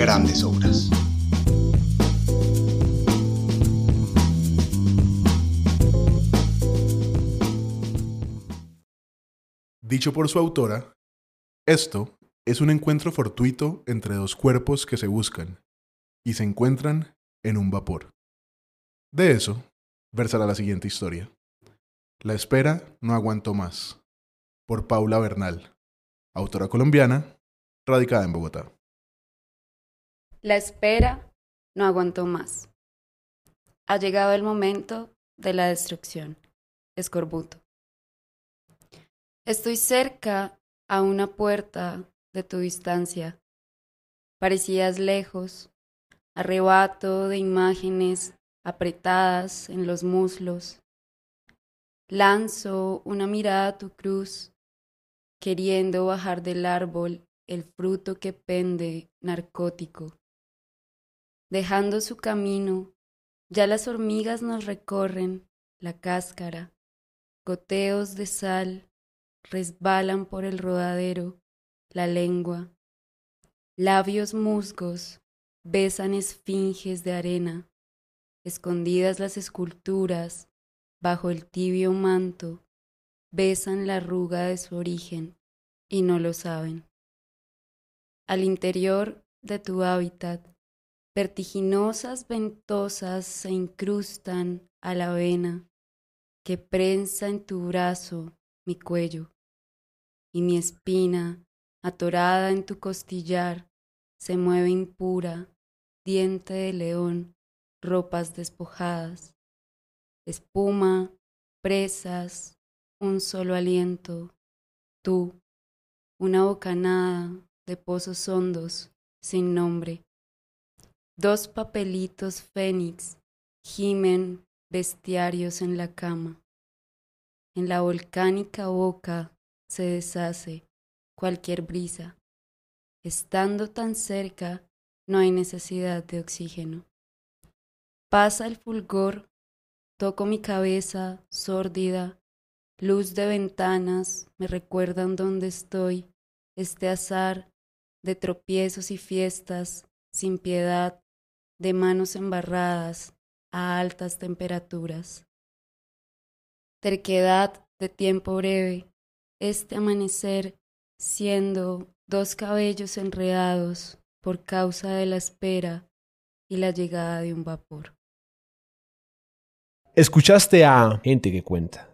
grandes obras. Dicho por su autora, esto es un encuentro fortuito entre dos cuerpos que se buscan y se encuentran en un vapor. De eso versará la siguiente historia. La espera no aguantó más. Por Paula Bernal, autora colombiana, radicada en Bogotá. La espera no aguantó más. Ha llegado el momento de la destrucción. Escorbuto. Estoy cerca a una puerta de tu distancia. Parecías lejos, arrebato de imágenes apretadas en los muslos. Lanzo una mirada a tu cruz, queriendo bajar del árbol el fruto que pende narcótico. Dejando su camino, ya las hormigas nos recorren la cáscara, goteos de sal resbalan por el rodadero, la lengua, labios musgos besan esfinges de arena, escondidas las esculturas bajo el tibio manto, besan la arruga de su origen y no lo saben. Al interior de tu hábitat, vertiginosas ventosas se incrustan a la vena que prensa en tu brazo mi cuello, y mi espina, atorada en tu costillar, se mueve impura, diente de león, ropas despojadas, espuma, presas, un solo aliento, tú, una bocanada de pozos hondos sin nombre. Dos papelitos fénix gimen bestiarios en la cama. En la volcánica boca se deshace cualquier brisa. Estando tan cerca, no hay necesidad de oxígeno. Pasa el fulgor, toco mi cabeza sórdida, luz de ventanas me recuerdan dónde estoy, este azar de tropiezos y fiestas sin piedad, de manos embarradas a altas temperaturas. Terquedad de tiempo breve, este amanecer siendo dos cabellos enredados por causa de la espera y la llegada de un vapor. Escuchaste a Gente que Cuenta